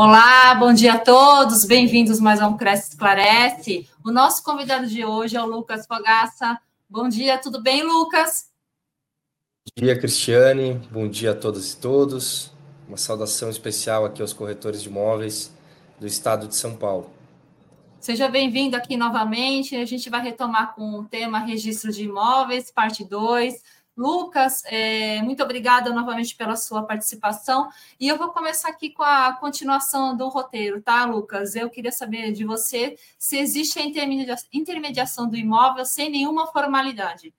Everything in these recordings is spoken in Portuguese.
Olá, bom dia a todos, bem-vindos mais a um Cresce Esclarece. O nosso convidado de hoje é o Lucas Fogaça. Bom dia, tudo bem, Lucas? Bom dia, Cristiane. Bom dia a todas e todos. Uma saudação especial aqui aos corretores de imóveis do estado de São Paulo. Seja bem-vindo aqui novamente. A gente vai retomar com o tema registro de imóveis, parte 2. Lucas, é, muito obrigada novamente pela sua participação. E eu vou começar aqui com a continuação do roteiro, tá, Lucas? Eu queria saber de você se existe a intermediação do imóvel sem nenhuma formalidade.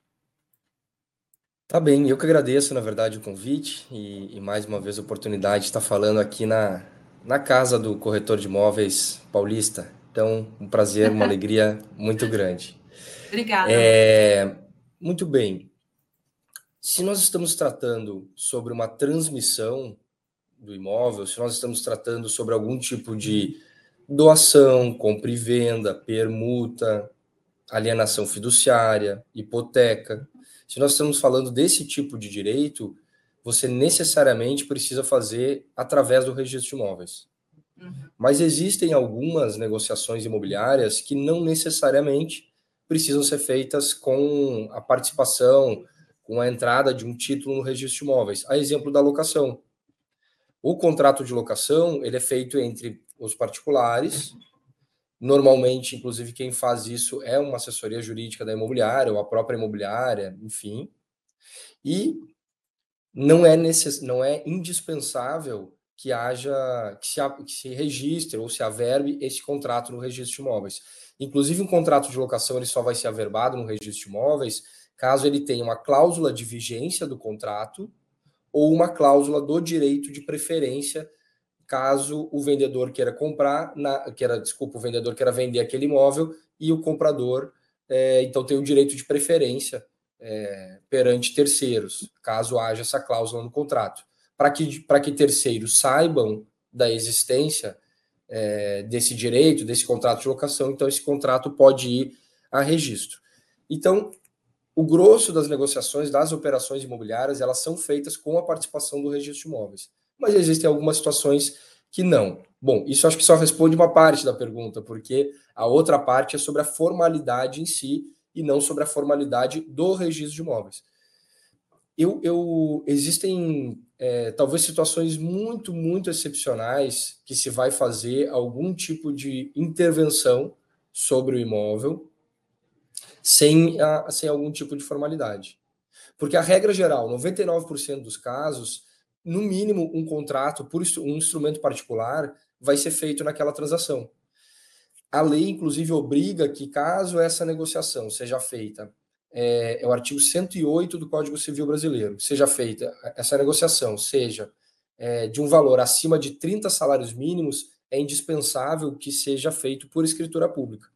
Tá bem, eu que agradeço, na verdade, o convite e, e mais uma vez a oportunidade de estar falando aqui na, na casa do corretor de imóveis paulista. Então, um prazer, uma alegria muito grande. Obrigada. É, muito bem. Se nós estamos tratando sobre uma transmissão do imóvel, se nós estamos tratando sobre algum tipo de doação, compra e venda, permuta, alienação fiduciária, hipoteca, se nós estamos falando desse tipo de direito, você necessariamente precisa fazer através do registro de imóveis. Uhum. Mas existem algumas negociações imobiliárias que não necessariamente precisam ser feitas com a participação com a entrada de um título no registro de imóveis. A exemplo da locação. O contrato de locação ele é feito entre os particulares. Normalmente, inclusive, quem faz isso é uma assessoria jurídica da imobiliária ou a própria imobiliária, enfim. E não é, necess... não é indispensável que haja que se, que se registre ou se averbe esse contrato no registro de imóveis. Inclusive, um contrato de locação ele só vai ser averbado no registro de imóveis caso ele tenha uma cláusula de vigência do contrato ou uma cláusula do direito de preferência, caso o vendedor queira comprar, na, queira, desculpa, o vendedor queira vender aquele imóvel e o comprador, é, então, tem o direito de preferência é, perante terceiros, caso haja essa cláusula no contrato. Para que, que terceiros saibam da existência é, desse direito, desse contrato de locação, então esse contrato pode ir a registro. Então, o grosso das negociações, das operações imobiliárias, elas são feitas com a participação do registro de imóveis. Mas existem algumas situações que não. Bom, isso acho que só responde uma parte da pergunta, porque a outra parte é sobre a formalidade em si e não sobre a formalidade do registro de imóveis. Eu, eu existem é, talvez situações muito, muito excepcionais que se vai fazer algum tipo de intervenção sobre o imóvel sem, a, sem algum tipo de formalidade. Porque a regra geral, 99% dos casos, no mínimo um contrato por um instrumento particular vai ser feito naquela transação. A lei, inclusive, obriga que, caso essa negociação seja feita, é, é o artigo 108 do Código Civil Brasileiro, seja feita essa negociação, seja é, de um valor acima de 30 salários mínimos, é indispensável que seja feito por escritura pública.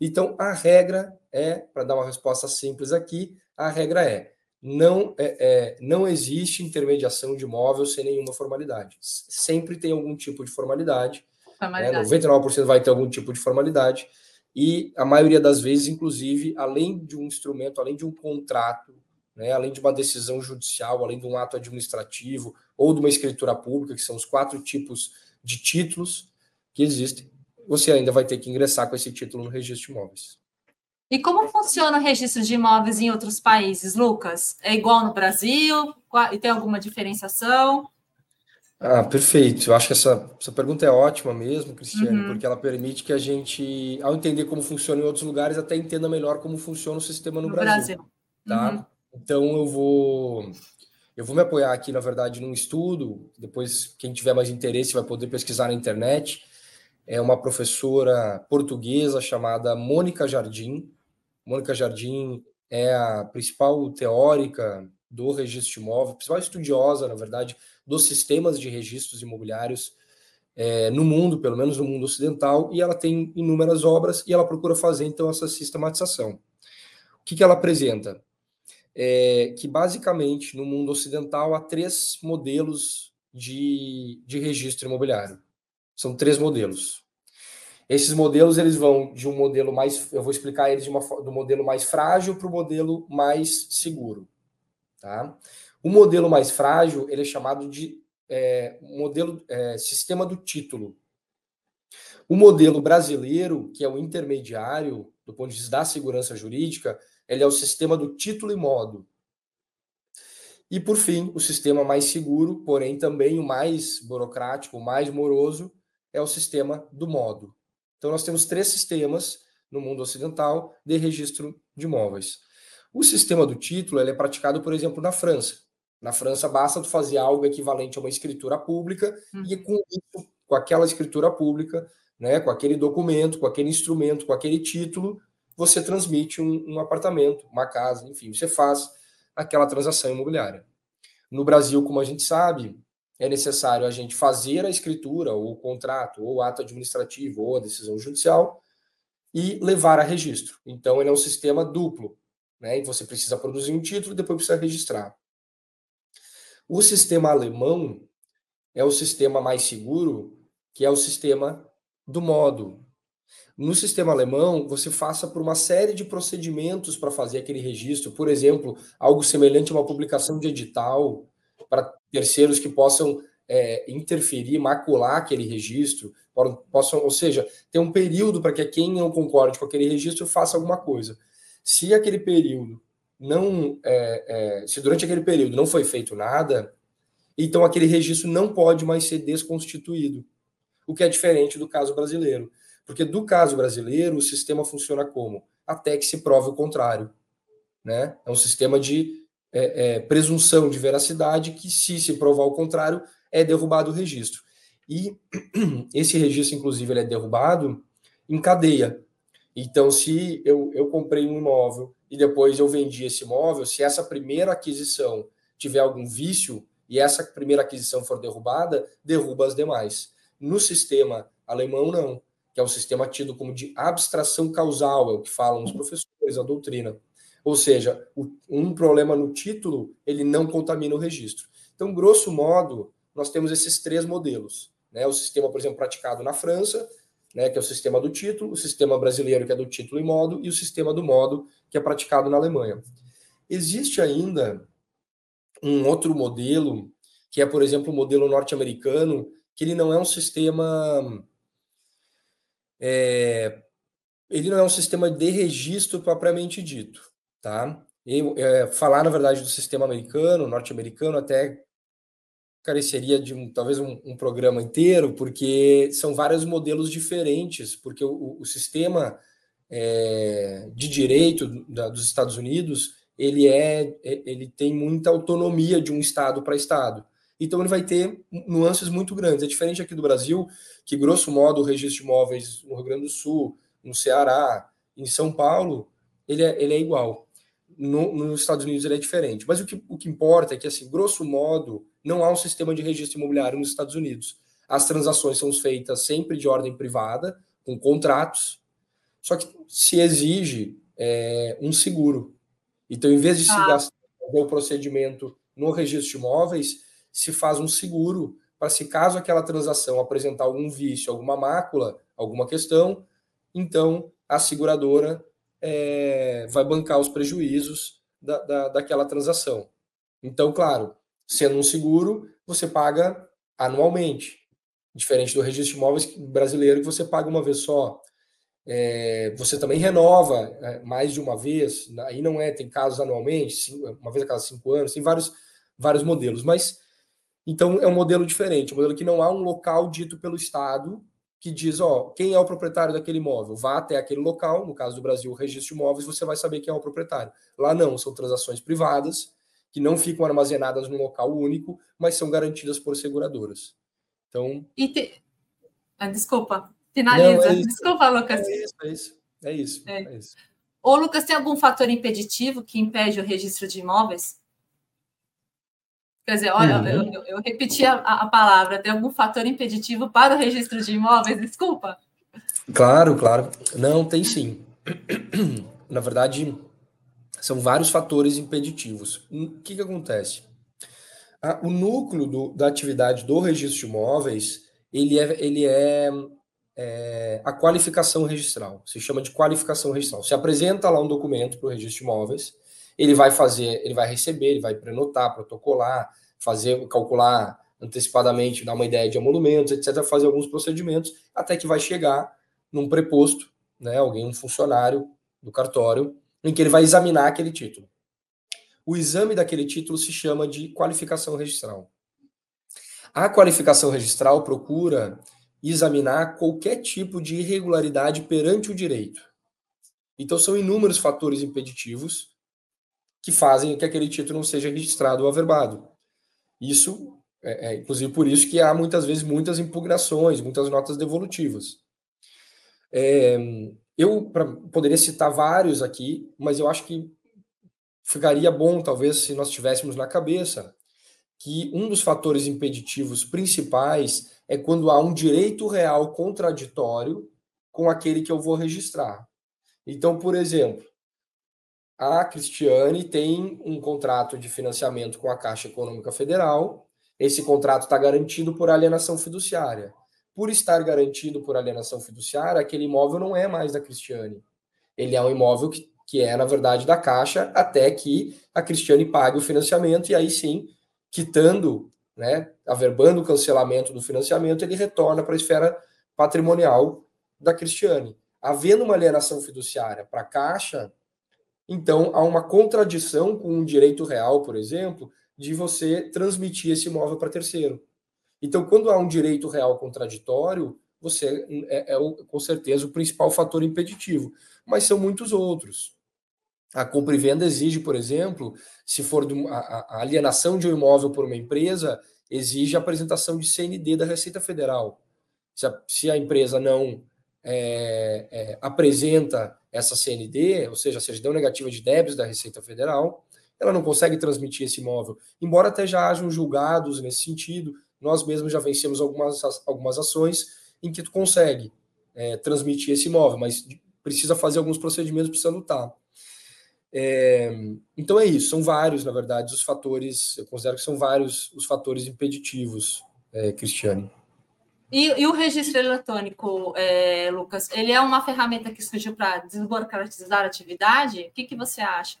Então, a regra é, para dar uma resposta simples aqui, a regra é não, é, é, não existe intermediação de imóvel sem nenhuma formalidade. Sempre tem algum tipo de formalidade. formalidade. Né? 99% vai ter algum tipo de formalidade. E a maioria das vezes, inclusive, além de um instrumento, além de um contrato, né, além de uma decisão judicial, além de um ato administrativo ou de uma escritura pública, que são os quatro tipos de títulos que existem, você ainda vai ter que ingressar com esse título no registro de imóveis. E como funciona o registro de imóveis em outros países, Lucas? É igual no Brasil? E tem alguma diferenciação? Ah, perfeito. Eu acho que essa, essa pergunta é ótima mesmo, Cristiane, uhum. porque ela permite que a gente, ao entender como funciona em outros lugares, até entenda melhor como funciona o sistema no, no Brasil. Brasil. Tá? Uhum. Então eu vou eu vou me apoiar aqui, na verdade, num estudo. Depois, quem tiver mais interesse vai poder pesquisar na internet é uma professora portuguesa chamada Mônica Jardim. Mônica Jardim é a principal teórica do registro imóvel, principal estudiosa, na verdade, dos sistemas de registros imobiliários é, no mundo, pelo menos no mundo ocidental, e ela tem inúmeras obras e ela procura fazer então essa sistematização. O que, que ela apresenta? É, que basicamente no mundo ocidental há três modelos de, de registro imobiliário. São três modelos. Esses modelos eles vão de um modelo mais, eu vou explicar eles uma, do modelo mais frágil para o modelo mais seguro, tá? O modelo mais frágil ele é chamado de é, modelo, é, sistema do título. O modelo brasileiro, que é o intermediário, do ponto de vista da segurança jurídica, ele é o sistema do título e modo. E, por fim, o sistema mais seguro, porém também o mais burocrático, o mais moroso, é o sistema do modo. Então, nós temos três sistemas no mundo ocidental de registro de imóveis. O sistema do título é praticado, por exemplo, na França. Na França, basta tu fazer algo equivalente a uma escritura pública uhum. e com isso, com aquela escritura pública, né, com aquele documento, com aquele instrumento, com aquele título, você transmite um, um apartamento, uma casa, enfim, você faz aquela transação imobiliária. No Brasil, como a gente sabe, é necessário a gente fazer a escritura, ou o contrato, ou o ato administrativo, ou a decisão judicial, e levar a registro. Então, ele é um sistema duplo. Né? E você precisa produzir um título e depois precisa registrar. O sistema alemão é o sistema mais seguro, que é o sistema do modo. No sistema alemão, você faça por uma série de procedimentos para fazer aquele registro, por exemplo, algo semelhante a uma publicação de edital para terceiros que possam é, interferir, macular aquele registro, possam, ou seja, ter um período para que quem não concorde com aquele registro faça alguma coisa. Se aquele período não, é, é, se durante aquele período não foi feito nada, então aquele registro não pode mais ser desconstituído, o que é diferente do caso brasileiro. Porque do caso brasileiro, o sistema funciona como? Até que se prove o contrário. Né? É um sistema de é, é, presunção de veracidade que, se se provar o contrário, é derrubado o registro. E esse registro, inclusive, ele é derrubado em cadeia. Então, se eu, eu comprei um imóvel e depois eu vendi esse imóvel, se essa primeira aquisição tiver algum vício e essa primeira aquisição for derrubada, derruba as demais. No sistema alemão, não, que é um sistema tido como de abstração causal, é o que falam os professores, a doutrina. Ou seja, um problema no título, ele não contamina o registro. Então, grosso modo, nós temos esses três modelos. Né? O sistema, por exemplo, praticado na França, né, que é o sistema do título, o sistema brasileiro, que é do título e modo, e o sistema do modo, que é praticado na Alemanha. Existe ainda um outro modelo, que é, por exemplo, o modelo norte-americano, que ele não é um sistema. É, ele não é um sistema de registro propriamente dito, tá? Eu, é, falar, na verdade, do sistema americano, norte-americano, até careceria de um, talvez um, um, programa inteiro, porque são vários modelos diferentes, porque o, o sistema é, de direito da, dos Estados Unidos ele é ele tem muita autonomia de um estado para estado. Então ele vai ter nuances muito grandes. É diferente aqui do Brasil, que grosso modo o registro de imóveis no Rio Grande do Sul, no Ceará, em São Paulo, ele é, ele é igual. No, nos Estados Unidos ele é diferente. Mas o que, o que importa é que, assim, grosso modo, não há um sistema de registro imobiliário nos Estados Unidos. As transações são feitas sempre de ordem privada, com contratos, só que se exige é, um seguro. Então, em vez de ah. se gastar o procedimento no registro de imóveis, se faz um seguro para se caso aquela transação apresentar algum vício, alguma mácula, alguma questão, então a seguradora é, vai bancar os prejuízos da, da, daquela transação. Então, claro, Sendo um seguro, você paga anualmente, diferente do registro de imóveis brasileiro que você paga uma vez só. É, você também renova é, mais de uma vez, aí não é, tem casos anualmente, uma vez a cada cinco anos, tem vários, vários modelos, mas então é um modelo diferente, um modelo que não há um local dito pelo Estado que diz, ó, quem é o proprietário daquele imóvel? Vá até aquele local, no caso do Brasil, o registro de imóveis, você vai saber quem é o proprietário. Lá não, são transações privadas, que não ficam armazenadas num local único, mas são garantidas por seguradoras. Então. Te... Ah, desculpa, finaliza. Não, é desculpa, Lucas. É isso, é isso. É isso, é. é isso. Ô, Lucas, tem algum fator impeditivo que impede o registro de imóveis? Quer dizer, olha, uhum. eu, eu, repeti a, a, palavra, tem algum fator impeditivo para o registro de imóveis? Desculpa. Claro, claro. Não, tem sim. Na verdade, são vários fatores impeditivos. O que, que acontece? o núcleo do, da atividade do registro de imóveis, ele é, ele é, é, a qualificação registral. Se chama de qualificação registral. Se apresenta lá um documento para o registro de imóveis, ele vai fazer, ele vai receber, ele vai prenotar, protocolar, fazer, calcular antecipadamente, dar uma ideia de emolumentos, etc., fazer alguns procedimentos, até que vai chegar num preposto, né, alguém, um funcionário do cartório, em que ele vai examinar aquele título. O exame daquele título se chama de qualificação registral. A qualificação registral procura examinar qualquer tipo de irregularidade perante o direito. Então, são inúmeros fatores impeditivos que fazem que aquele título não seja registrado ou averbado. Isso é, é, inclusive por isso que há muitas vezes muitas impugnações, muitas notas devolutivas. É, eu pra, poderia citar vários aqui, mas eu acho que ficaria bom, talvez, se nós tivéssemos na cabeça que um dos fatores impeditivos principais é quando há um direito real contraditório com aquele que eu vou registrar. Então, por exemplo, a Cristiane tem um contrato de financiamento com a Caixa Econômica Federal. Esse contrato está garantido por alienação fiduciária. Por estar garantido por alienação fiduciária, aquele imóvel não é mais da Cristiane. Ele é um imóvel que, que é, na verdade, da Caixa, até que a Cristiane pague o financiamento, e aí sim, quitando né, averbando o cancelamento do financiamento, ele retorna para a esfera patrimonial da Cristiane. Havendo uma alienação fiduciária para a Caixa, então há uma contradição com um direito real, por exemplo, de você transmitir esse imóvel para terceiro. Então, quando há um direito real contraditório, você é, é, com certeza o principal fator impeditivo, mas são muitos outros. A compra e venda exige, por exemplo, se for a, alienação de um imóvel por uma empresa, exige a apresentação de CND da Receita Federal. Se a, se a empresa não é, é, apresenta essa CND, ou seja, a certidão negativa de débitos da Receita Federal, ela não consegue transmitir esse imóvel. Embora até já hajam julgados nesse sentido, nós mesmos já vencemos algumas, algumas ações em que tu consegue é, transmitir esse imóvel, mas precisa fazer alguns procedimentos, precisa lutar. É, então é isso, são vários, na verdade, os fatores, eu considero que são vários os fatores impeditivos, é, Cristiane. E, e, o registro eletrônico, é, Lucas, ele é uma ferramenta que surgiu para desburocratizar a atividade? O que, que você acha?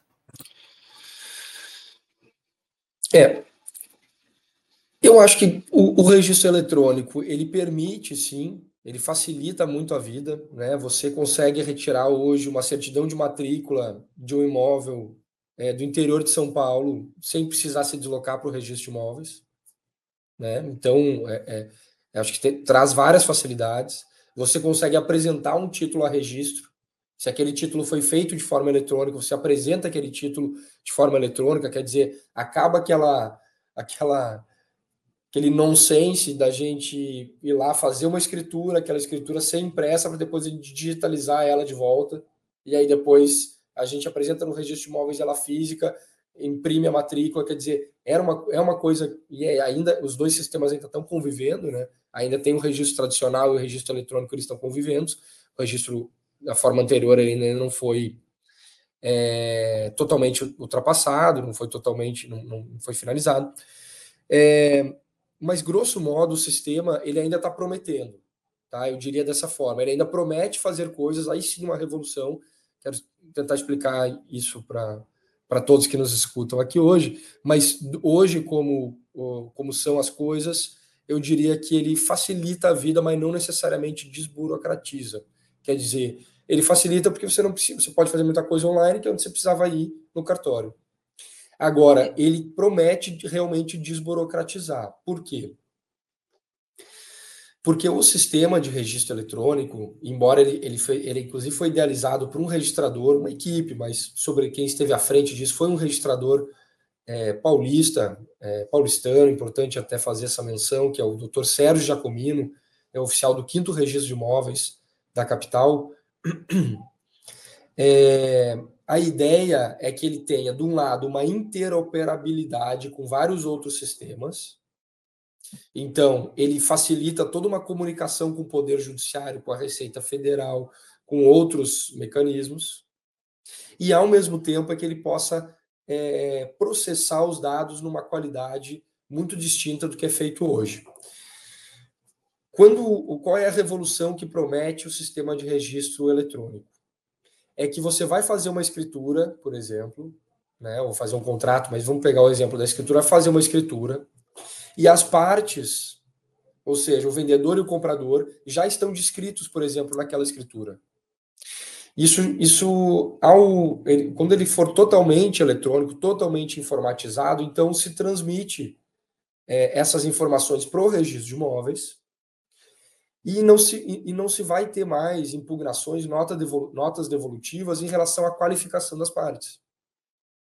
É, eu acho que o, o registro eletrônico ele permite sim ele facilita muito a vida, né? Você consegue retirar hoje uma certidão de matrícula de um imóvel é, do interior de São Paulo sem precisar se deslocar para o registro de imóveis, né? Então, é, é, acho que te, traz várias facilidades. Você consegue apresentar um título a registro. Se aquele título foi feito de forma eletrônica, você apresenta aquele título de forma eletrônica, quer dizer, acaba aquela aquela aquele nonsense da gente ir lá fazer uma escritura, aquela escritura ser impressa para depois a gente digitalizar ela de volta, e aí depois a gente apresenta no registro de imóveis ela física, imprime a matrícula, quer dizer, era uma, é uma coisa, e é ainda os dois sistemas ainda estão convivendo, né? Ainda tem o registro tradicional e o registro eletrônico, eles estão convivendo, o registro da forma anterior ainda não foi é, totalmente ultrapassado, não foi totalmente, não, não foi finalizado. É, mas grosso modo o sistema ele ainda está prometendo, tá? Eu diria dessa forma, ele ainda promete fazer coisas, aí sim uma revolução. Quero tentar explicar isso para para todos que nos escutam aqui hoje, mas hoje como como são as coisas, eu diria que ele facilita a vida, mas não necessariamente desburocratiza. Quer dizer, ele facilita porque você não precisa, você pode fazer muita coisa online que é onde você precisava ir no cartório. Agora, ele promete realmente desburocratizar. Por quê? Porque o sistema de registro eletrônico, embora ele, ele, foi, ele inclusive foi idealizado por um registrador, uma equipe, mas sobre quem esteve à frente disso foi um registrador é, paulista, é, paulistano, importante até fazer essa menção, que é o Dr. Sérgio Jacomino, é oficial do quinto registro de imóveis da capital. É, a ideia é que ele tenha, de um lado, uma interoperabilidade com vários outros sistemas. Então, ele facilita toda uma comunicação com o Poder Judiciário, com a Receita Federal, com outros mecanismos. E, ao mesmo tempo, é que ele possa é, processar os dados numa qualidade muito distinta do que é feito hoje. Quando, qual é a revolução que promete o sistema de registro eletrônico? é que você vai fazer uma escritura, por exemplo, né, ou fazer um contrato, mas vamos pegar o exemplo da escritura, fazer uma escritura, E as partes, ou seja, o vendedor e o comprador, já estão descritos, por exemplo, naquela escritura. Isso, isso ao, ele, quando ele for totalmente eletrônico, totalmente informatizado, então se transmite é, essas informações para o registro de imóveis e não, se, e não se vai ter mais impugnações, nota notas devolutivas em relação à qualificação das partes.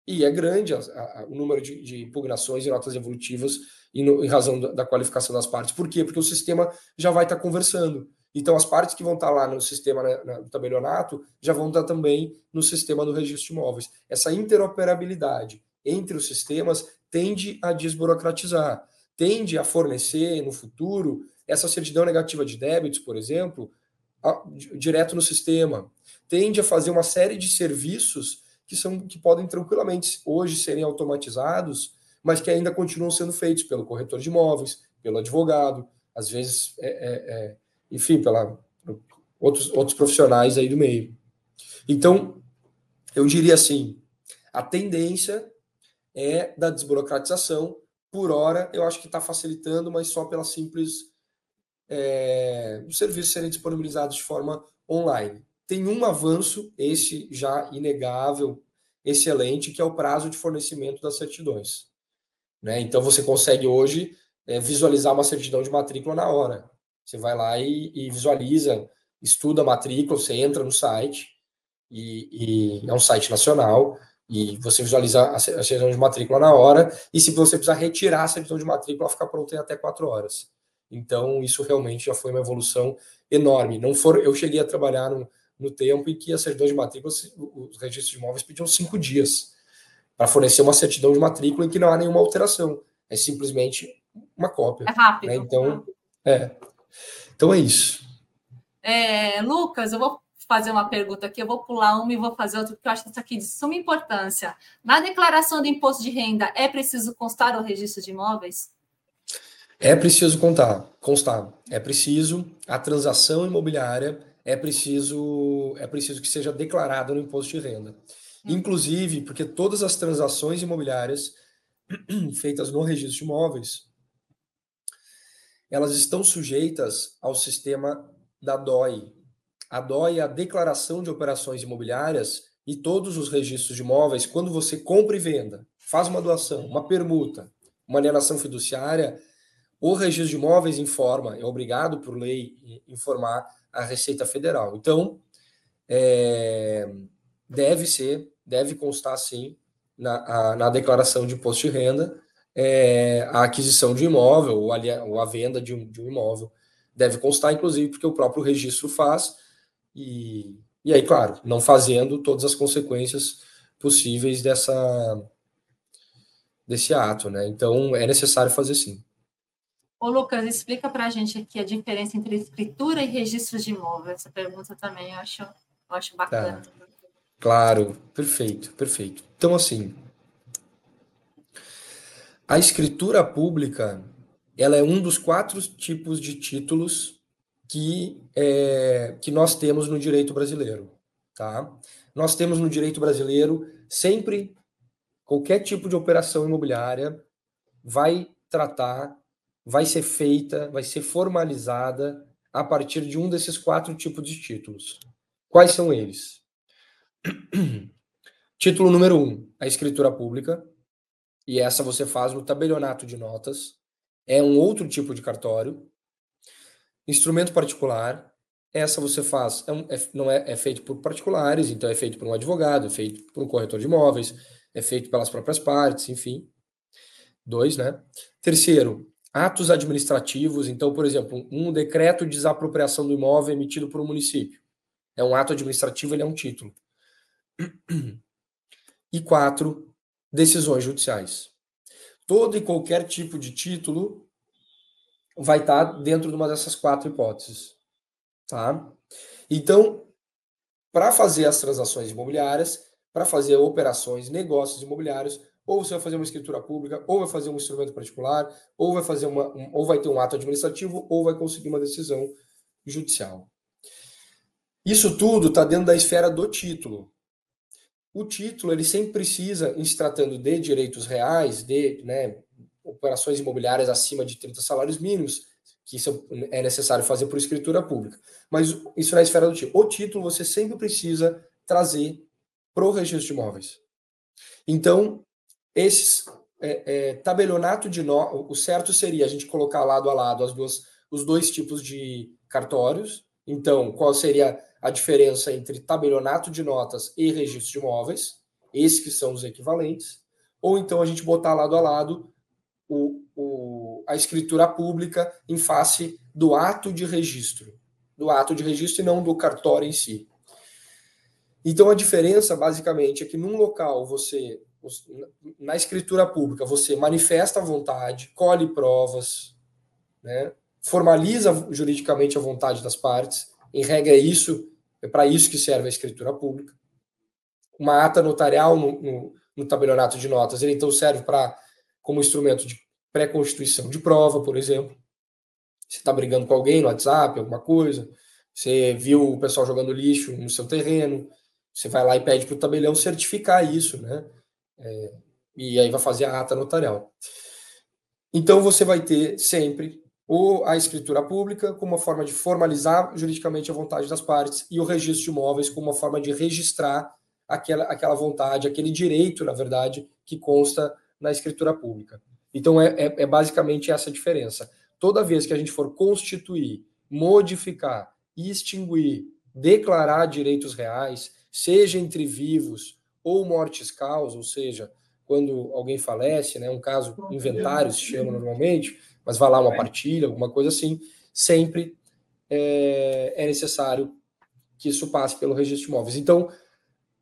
E é grande a, a, o número de, de, impugnações e notas devolutivas em, em razão da, da, qualificação das partes. Por quê? Porque o sistema já vai estar conversando. Então, as partes que vão estar lá no sistema né, do tabelionato já vão estar também no sistema do registro de imóveis. Essa interoperabilidade entre os sistemas tende a desburocratizar, tende a fornecer no futuro essa certidão negativa de débitos, por exemplo, a, direto no sistema. Tende a fazer uma série de serviços que são que podem tranquilamente hoje serem automatizados, mas que ainda continuam sendo feitos pelo corretor de imóveis, pelo advogado, às vezes é, é, é enfim, pela outros, outros profissionais aí do meio. Então, eu diria assim, a tendência é da desburocratização. Por hora, eu acho que está facilitando, mas só pela simples é, os serviços serem disponibilizados de forma online. Tem um avanço, esse já inegável, excelente, que é o prazo de fornecimento das certidões. Né? Então, você consegue hoje é, visualizar uma certidão de matrícula na hora. Você vai lá e, e visualiza, estuda a matrícula, você entra no site, e, e, é um site nacional, e você visualiza a, certidão de matrícula na hora, e se você precisar retirar a certidão de matrícula, ela fica pronta em até quatro horas. Então, isso realmente já foi uma evolução enorme. Não for, eu cheguei a trabalhar no, no tempo em que a certidão de matrícula, os registros de imóveis pediam cinco dias para fornecer uma certidão de matrícula em que não há nenhuma alteração. É simplesmente uma cópia. É rápido. Né? Então, é. Então é isso. É, Lucas, eu vou fazer uma pergunta aqui, eu vou pular uma e vou fazer outra, porque eu acho que isso aqui é de suma importância. Na declaração do imposto de renda, é preciso constar o registro de imóveis? É preciso contar, constar. É preciso a transação imobiliária é preciso é preciso que seja declarada no imposto de renda. Hum. Inclusive, porque todas as transações imobiliárias feitas no registro de imóveis, elas estão sujeitas ao sistema da DOI. A DOI é a Declaração de Operações Imobiliárias e todos os registros de imóveis, quando você compra e venda, faz uma doação, uma permuta, uma alienação fiduciária, o registro de imóveis informa, é obrigado por lei informar a Receita Federal. Então, é, deve ser, deve constar sim na, a, na declaração de imposto de renda é, a aquisição de imóvel ou a, ou a venda de um, de um imóvel. Deve constar, inclusive, porque o próprio registro faz, e, e aí, claro, não fazendo todas as consequências possíveis dessa desse ato, né? Então é necessário fazer sim. Ô, Lucas, explica para a gente aqui a diferença entre escritura e registro de imóvel. Essa pergunta também eu acho, eu acho bacana. Tá. Claro, perfeito, perfeito. Então, assim, a escritura pública, ela é um dos quatro tipos de títulos que, é, que nós temos no direito brasileiro, tá? Nós temos no direito brasileiro sempre qualquer tipo de operação imobiliária vai tratar vai ser feita, vai ser formalizada a partir de um desses quatro tipos de títulos. Quais são eles? Título número um, a escritura pública, e essa você faz no tabelionato de notas, é um outro tipo de cartório. Instrumento particular, essa você faz, é um, é, não é, é feito por particulares, então é feito por um advogado, é feito por um corretor de imóveis, é feito pelas próprias partes, enfim. Dois, né? Terceiro, Atos administrativos, então, por exemplo, um decreto de desapropriação do imóvel emitido por um município. É um ato administrativo, ele é um título. E quatro, decisões judiciais. Todo e qualquer tipo de título vai estar dentro de uma dessas quatro hipóteses. Tá? Então, para fazer as transações imobiliárias, para fazer operações, negócios imobiliários, ou você vai fazer uma escritura pública, ou vai fazer um instrumento particular, ou vai fazer uma, um, ou vai ter um ato administrativo, ou vai conseguir uma decisão judicial. Isso tudo está dentro da esfera do título. O título ele sempre precisa, em se tratando de direitos reais, de né, operações imobiliárias acima de 30 salários mínimos, que isso é necessário fazer por escritura pública. Mas isso na esfera do título. O título você sempre precisa trazer para o registro de imóveis. Então, esses é, é, tabelionato de nó, o certo seria a gente colocar lado a lado as duas, os dois tipos de cartórios. Então, qual seria a diferença entre tabelionato de notas e registro de imóveis? Esses que são os equivalentes. Ou então a gente botar lado a lado o, o, a escritura pública em face do ato de registro, do ato de registro e não do cartório em si. Então a diferença basicamente é que num local você na escritura pública você manifesta a vontade, colhe provas, né, formaliza juridicamente a vontade das partes. Em regra é isso, é para isso que serve a escritura pública. Uma ata notarial no, no, no tabelionato de notas, ele então serve para como instrumento de pré-constituição de prova, por exemplo. Você está brigando com alguém no WhatsApp, alguma coisa, você viu o pessoal jogando lixo no seu terreno, você vai lá e pede para o tabelião certificar isso, né? É, e aí vai fazer a ata notarial. Então você vai ter sempre ou a escritura pública como uma forma de formalizar juridicamente a vontade das partes e o registro de imóveis como uma forma de registrar aquela, aquela vontade, aquele direito, na verdade, que consta na escritura pública. Então, é, é, é basicamente essa diferença. Toda vez que a gente for constituir, modificar, extinguir, declarar direitos reais, seja entre vivos ou mortes causa, ou seja, quando alguém falece, né, um caso inventário se chama normalmente, mas vai lá uma partilha, alguma coisa assim, sempre é, é necessário que isso passe pelo registro de imóveis. Então,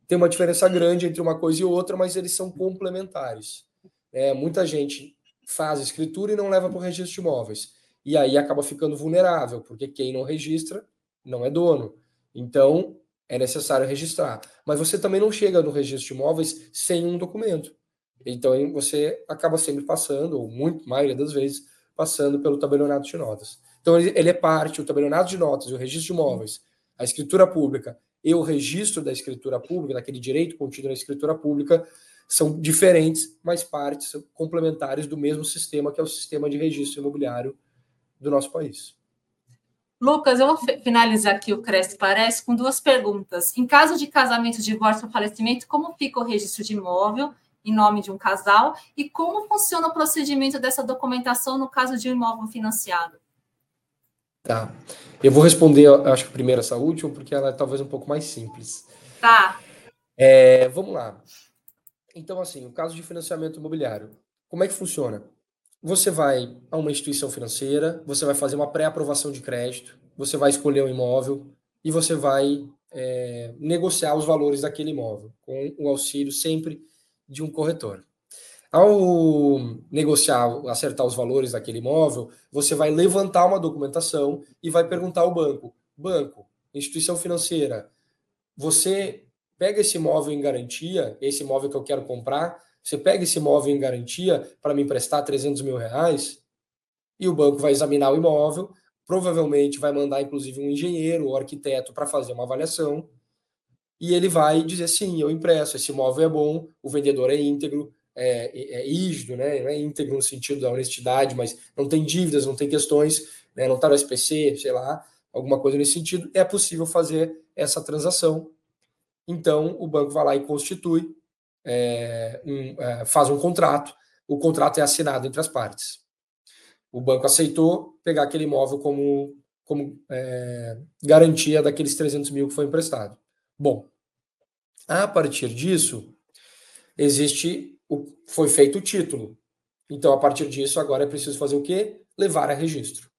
tem uma diferença grande entre uma coisa e outra, mas eles são complementares. É, muita gente faz escritura e não leva para o registro de imóveis. E aí acaba ficando vulnerável, porque quem não registra não é dono. Então, é necessário registrar. Mas você também não chega no registro de imóveis sem um documento. Então, você acaba sempre passando, ou muito, maioria das vezes, passando pelo tabelionato de notas. Então, ele é parte, o tabelionato de notas o registro de imóveis, a escritura pública e o registro da escritura pública, daquele direito contido na escritura pública, são diferentes, mas partes complementares do mesmo sistema, que é o sistema de registro imobiliário do nosso país. Lucas, eu vou finalizar aqui o Cresce Parece com duas perguntas. Em caso de casamento, divórcio ou falecimento, como fica o registro de imóvel em nome de um casal e como funciona o procedimento dessa documentação no caso de um imóvel financiado? Tá. Eu vou responder, acho que primeiro essa última, porque ela é talvez um pouco mais simples. Tá. É, vamos lá. Então, assim, o caso de financiamento imobiliário, como é que funciona? Você vai a uma instituição financeira, você vai fazer uma pré-aprovação de crédito, você vai escolher um imóvel e você vai é, negociar os valores daquele imóvel, com o auxílio sempre de um corretor. Ao negociar, acertar os valores daquele imóvel, você vai levantar uma documentação e vai perguntar ao banco: banco, instituição financeira, você pega esse imóvel em garantia, esse imóvel que eu quero comprar, você pega esse imóvel em garantia para me emprestar 300 mil reais, e o banco vai examinar o imóvel, provavelmente vai mandar inclusive um engenheiro ou arquiteto para fazer uma avaliação, e ele vai dizer sim, eu impresso, esse imóvel é bom, o vendedor é íntegro, é, é, é rígido, né? não é íntegro no sentido da honestidade, mas não tem dívidas, não tem questões, né? não está no SPC, sei lá, alguma coisa nesse sentido, é possível fazer essa transação então, o banco vai lá e constitui, é, um, é, faz um contrato, o contrato é assinado entre as partes. O banco aceitou pegar aquele imóvel como, como é, garantia daqueles 300 mil que foi emprestado. Bom, a partir disso, existe o, foi feito o título. Então, a partir disso, agora é preciso fazer o quê? Levar a registro.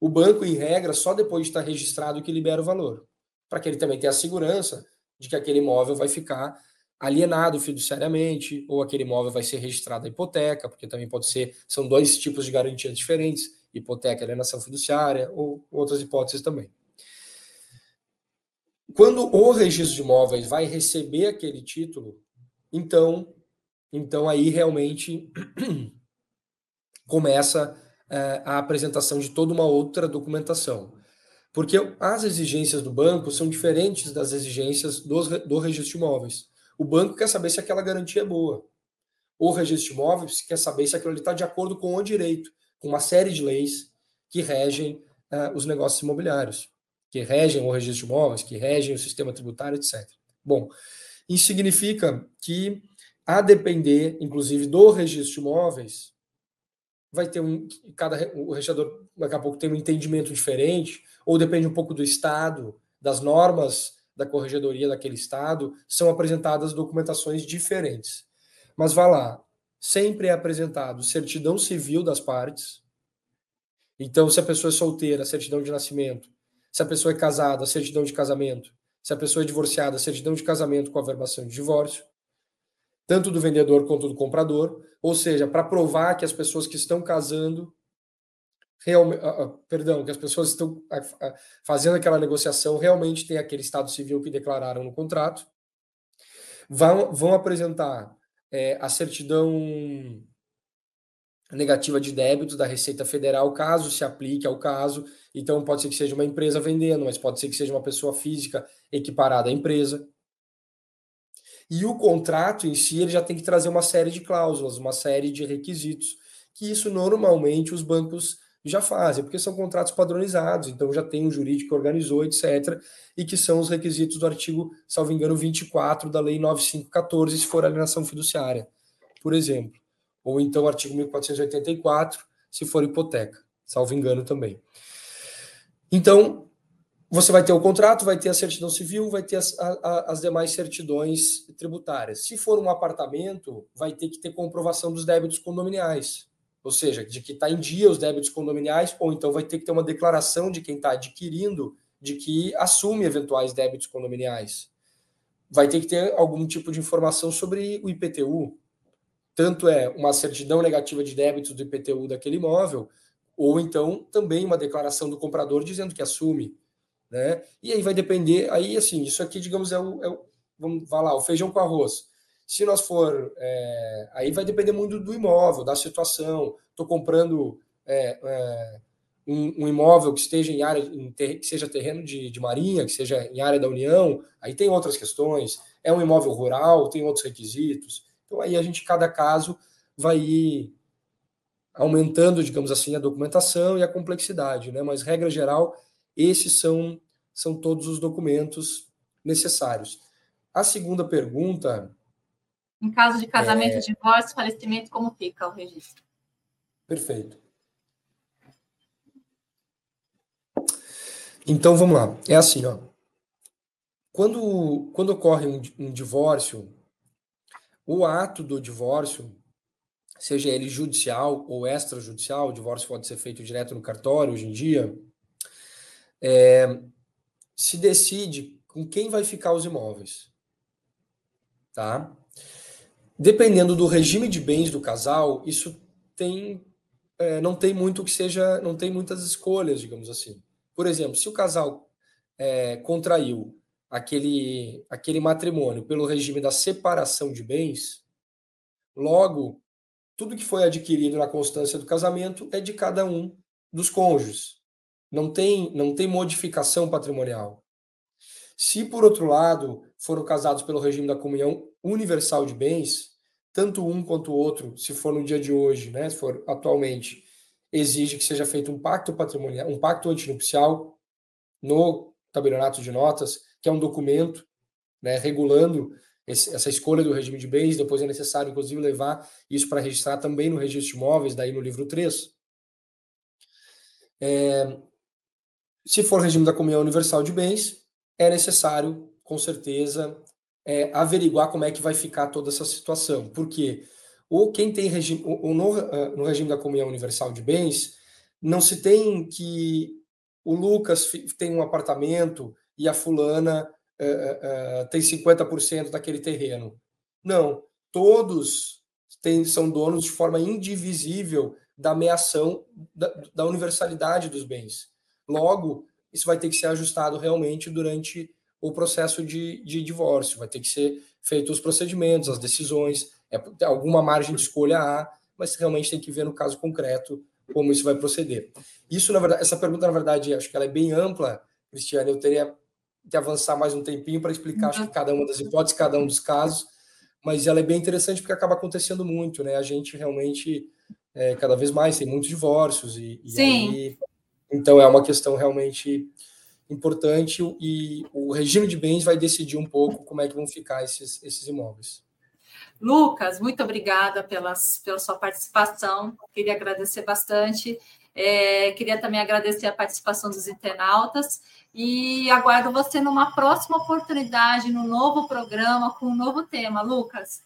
O banco, em regra, só depois de estar registrado que libera o valor, para que ele também tenha a segurança de que aquele imóvel vai ficar alienado fiduciariamente, ou aquele imóvel vai ser registrado a hipoteca, porque também pode ser, são dois tipos de garantias diferentes, hipoteca alienação fiduciária, ou outras hipóteses também. Quando o registro de imóveis vai receber aquele título, então, então aí realmente começa é, a apresentação de toda uma outra documentação. Porque as exigências do banco são diferentes das exigências do, do registro de imóveis. O banco quer saber se aquela garantia é boa. o registro de imóveis quer saber se aquilo está de acordo com o direito, com uma série de leis que regem uh, os negócios imobiliários, que regem o registro de imóveis, que regem o sistema tributário, etc. Bom, isso significa que, a depender, inclusive, do registro de imóveis, vai ter um. Cada, o registrador daqui a pouco tem um entendimento diferente, ou depende um pouco do Estado, das normas da corregedoria daquele Estado, são apresentadas documentações diferentes. Mas vá lá, sempre é apresentado certidão civil das partes. Então, se a pessoa é solteira, certidão de nascimento. Se a pessoa é casada, certidão de casamento. Se a pessoa é divorciada, certidão de casamento com averbação de divórcio. Tanto do vendedor quanto do comprador. Ou seja, para provar que as pessoas que estão casando realmente, uh, uh, perdão, que as pessoas estão fazendo aquela negociação realmente têm aquele estado civil que declararam no contrato, vão, vão apresentar é, a certidão negativa de débitos da Receita Federal, caso se aplique ao caso. Então, pode ser que seja uma empresa vendendo, mas pode ser que seja uma pessoa física equiparada à empresa. E o contrato em si ele já tem que trazer uma série de cláusulas, uma série de requisitos, que isso normalmente os bancos já fazem, porque são contratos padronizados, então já tem um jurídico que organizou, etc., e que são os requisitos do artigo, salvo engano, 24 da Lei 9514, se for alienação fiduciária, por exemplo. Ou então artigo 1484, se for hipoteca, salvo engano também. Então, você vai ter o contrato, vai ter a certidão civil, vai ter as, a, as demais certidões tributárias. Se for um apartamento, vai ter que ter comprovação dos débitos condominiais ou seja, de que está em dia os débitos condominiais, ou então vai ter que ter uma declaração de quem está adquirindo de que assume eventuais débitos condominiais. Vai ter que ter algum tipo de informação sobre o IPTU. Tanto é uma certidão negativa de débitos do IPTU daquele imóvel, ou então também uma declaração do comprador dizendo que assume. Né? E aí vai depender, aí assim, isso aqui, digamos, é o, é o vamos falar, o feijão com arroz. Se nós for. É, aí vai depender muito do imóvel, da situação. Estou comprando é, é, um, um, imóvel que esteja em área, em ter, que seja terreno de, de marinha, que seja em área da União, aí tem outras questões. É um imóvel rural, tem outros requisitos. Então aí a gente, cada caso, vai ir aumentando, digamos assim, a documentação e a complexidade, né? Mas, regra geral, esses são, são todos os documentos necessários. A segunda pergunta em caso de casamento, é... divórcio, falecimento, como fica o registro? Perfeito. Então vamos lá. É assim, ó. Quando, quando ocorre um, um divórcio, o ato do divórcio, seja ele judicial ou extrajudicial, o divórcio pode ser feito direto no cartório hoje em dia, é, se decide com quem vai ficar os imóveis. Tá? Dependendo do regime de bens do casal, isso tem é, não tem muito que seja, não tem muitas escolhas, digamos assim. Por exemplo, se o casal é, contraiu aquele, aquele matrimônio pelo regime da separação de bens, logo tudo que foi adquirido na constância do casamento é de cada um dos cônjuges. Não tem, não tem modificação patrimonial. Se, por outro lado, foram casados pelo regime da comunhão universal de bens, tanto um quanto o outro, se for no dia de hoje, né, se for atualmente, exige que seja feito um pacto patrimonial, um pacto antinupcial no tabelionato de notas, que é um documento né, regulando esse, essa escolha do regime de bens, depois é necessário, inclusive, levar isso para registrar também no registro de imóveis, daí no livro 3. É, se for regime da comunhão universal de bens, é necessário, com certeza, é, averiguar como é que vai ficar toda essa situação. Porque ou quem tem regime, ou no, ah, no regime da comunhão universal de bens, não se tem que o Lucas tem um apartamento e a fulana uh, uh, tem 50% daquele terreno. Não, todos são donos de forma indivisível da meação da, da universalidade dos bens. Logo, isso vai ter que ser ajustado realmente durante o processo de, de divórcio. Vai ter que ser feito os procedimentos, as decisões, é, alguma margem de escolha há, mas realmente tem que ver no caso concreto como isso vai proceder. Isso, na verdade, essa pergunta, na verdade, acho que ela é bem ampla, Cristiane. Eu teria que avançar mais um tempinho para explicar acho que cada uma das hipóteses, cada um dos casos, mas ela é bem interessante porque acaba acontecendo muito, né? A gente realmente é, cada vez mais tem muitos divórcios e, e Sim. Aí, então é uma questão realmente importante e o regime de bens vai decidir um pouco como é que vão ficar esses, esses imóveis. Lucas, muito obrigada pelas, pela sua participação. Queria agradecer bastante. É, queria também agradecer a participação dos internautas e aguardo você numa próxima oportunidade, no novo programa, com um novo tema. Lucas.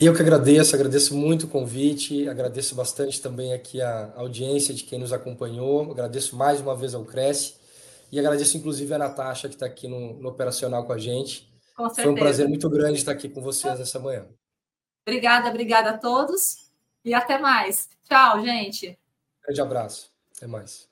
Eu que agradeço, agradeço muito o convite, agradeço bastante também aqui a audiência de quem nos acompanhou, agradeço mais uma vez ao Cresce e agradeço inclusive a Natasha que está aqui no, no, operacional com a gente. Com certeza. Foi um prazer muito grande estar aqui com vocês nessa manhã. Obrigada, obrigada a todos e até mais. Tchau, gente. Grande abraço. Até mais.